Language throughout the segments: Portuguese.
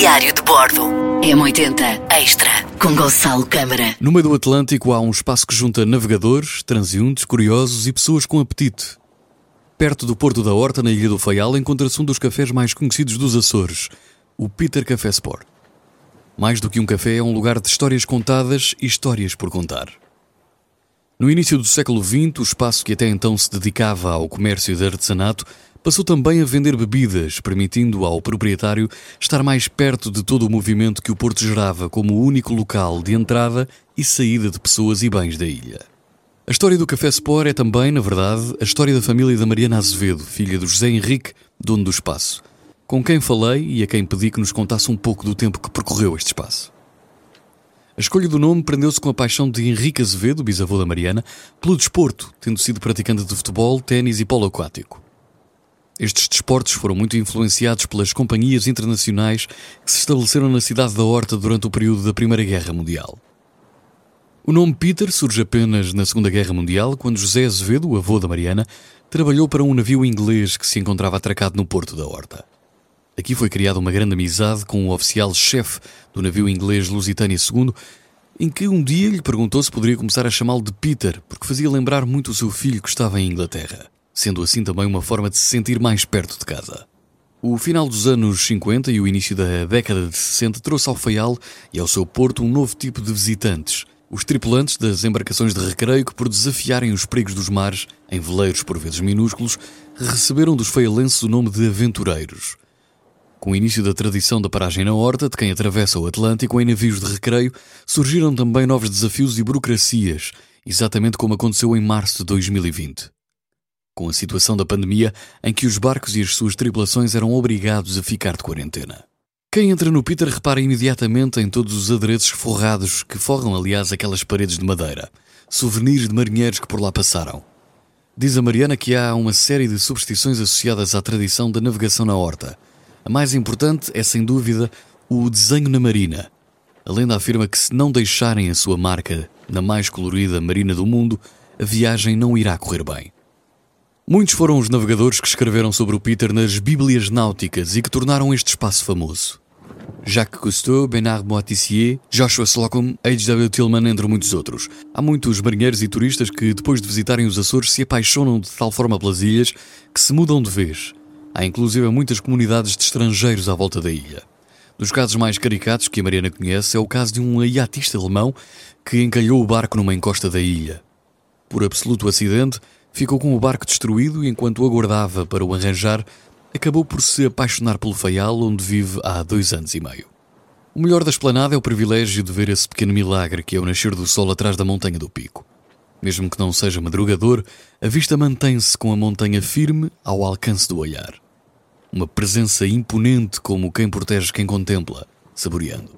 Diário de Bordo. M80 Extra com Gonçalo Câmara. No meio do Atlântico há um espaço que junta navegadores, transeuntes, curiosos e pessoas com apetite. Perto do Porto da Horta, na Ilha do Faial, encontra-se um dos cafés mais conhecidos dos Açores, o Peter Café Sport. Mais do que um café, é um lugar de histórias contadas e histórias por contar. No início do século XX, o espaço que até então se dedicava ao comércio de artesanato passou também a vender bebidas, permitindo ao proprietário estar mais perto de todo o movimento que o Porto gerava como o único local de entrada e saída de pessoas e bens da ilha. A história do Café Sport é também, na verdade, a história da família da Mariana Azevedo, filha do José Henrique, dono do espaço, com quem falei e a quem pedi que nos contasse um pouco do tempo que percorreu este espaço. A escolha do nome prendeu-se com a paixão de Henrique Azevedo, bisavô da Mariana, pelo desporto, tendo sido praticante de futebol, ténis e polo aquático. Estes desportos foram muito influenciados pelas companhias internacionais que se estabeleceram na cidade da Horta durante o período da Primeira Guerra Mundial. O nome Peter surge apenas na Segunda Guerra Mundial, quando José Azevedo, avô da Mariana, trabalhou para um navio inglês que se encontrava atracado no porto da Horta. Aqui foi criada uma grande amizade com o oficial-chefe do navio inglês Lusitânia II, em que um dia lhe perguntou se poderia começar a chamá-lo de Peter, porque fazia lembrar muito o seu filho que estava em Inglaterra, sendo assim também uma forma de se sentir mais perto de casa. O final dos anos 50 e o início da década de 60 trouxe ao Faial e ao seu porto um novo tipo de visitantes, os tripulantes das embarcações de recreio que, por desafiarem os perigos dos mares, em veleiros por vezes minúsculos, receberam dos feialenses o nome de aventureiros. Com o início da tradição da paragem na horta de quem atravessa o Atlântico em navios de recreio, surgiram também novos desafios e burocracias, exatamente como aconteceu em março de 2020. Com a situação da pandemia, em que os barcos e as suas tripulações eram obrigados a ficar de quarentena. Quem entra no Peter repara imediatamente em todos os adereços forrados que forram, aliás, aquelas paredes de madeira, souvenirs de marinheiros que por lá passaram. Diz a Mariana que há uma série de superstições associadas à tradição da navegação na horta a mais importante é, sem dúvida, o desenho na marina. A lenda afirma que, se não deixarem a sua marca na mais colorida marina do mundo, a viagem não irá correr bem. Muitos foram os navegadores que escreveram sobre o Peter nas Bíblias náuticas e que tornaram este espaço famoso. Jacques Cousteau, Bernard Moitissier, Joshua Slocum, H.W. Tillman, entre muitos outros. Há muitos marinheiros e turistas que, depois de visitarem os Açores, se apaixonam de tal forma pelas ilhas que se mudam de vez Há inclusive muitas comunidades de estrangeiros à volta da ilha. Dos casos mais caricatos que a Mariana conhece é o caso de um iatista alemão que encalhou o barco numa encosta da ilha. Por absoluto acidente, ficou com o barco destruído e enquanto aguardava para o arranjar, acabou por se apaixonar pelo Faial, onde vive há dois anos e meio. O melhor da esplanada é o privilégio de ver esse pequeno milagre que é o nascer do sol atrás da montanha do pico. Mesmo que não seja madrugador, a vista mantém-se com a montanha firme ao alcance do olhar. Uma presença imponente como quem protege quem contempla, saboreando.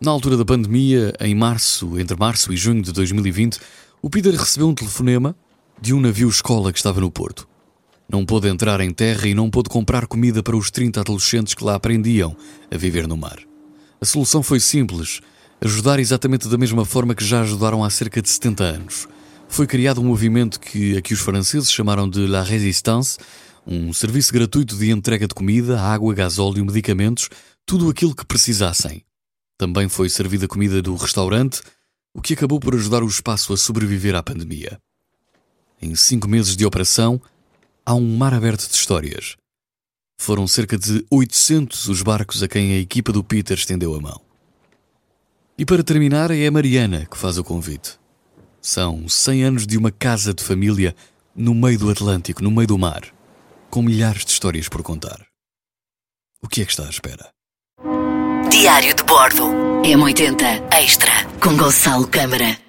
Na altura da pandemia, em março, entre março e junho de 2020, o Peter recebeu um telefonema de um navio escola que estava no Porto. Não pôde entrar em terra e não pôde comprar comida para os 30 adolescentes que lá aprendiam a viver no mar. A solução foi simples: ajudar exatamente da mesma forma que já ajudaram há cerca de 70 anos foi criado um movimento que aqui os franceses chamaram de La Résistance, um serviço gratuito de entrega de comida, água, gasóleo, medicamentos, tudo aquilo que precisassem. Também foi servida comida do restaurante, o que acabou por ajudar o espaço a sobreviver à pandemia. Em cinco meses de operação, há um mar aberto de histórias. Foram cerca de 800 os barcos a quem a equipa do Peter estendeu a mão. E para terminar, é a Mariana que faz o convite. São 100 anos de uma casa de família no meio do Atlântico, no meio do mar, com milhares de histórias por contar. O que é que está à espera? Diário de Bordo. M80 Extra com Gonçalo Câmara.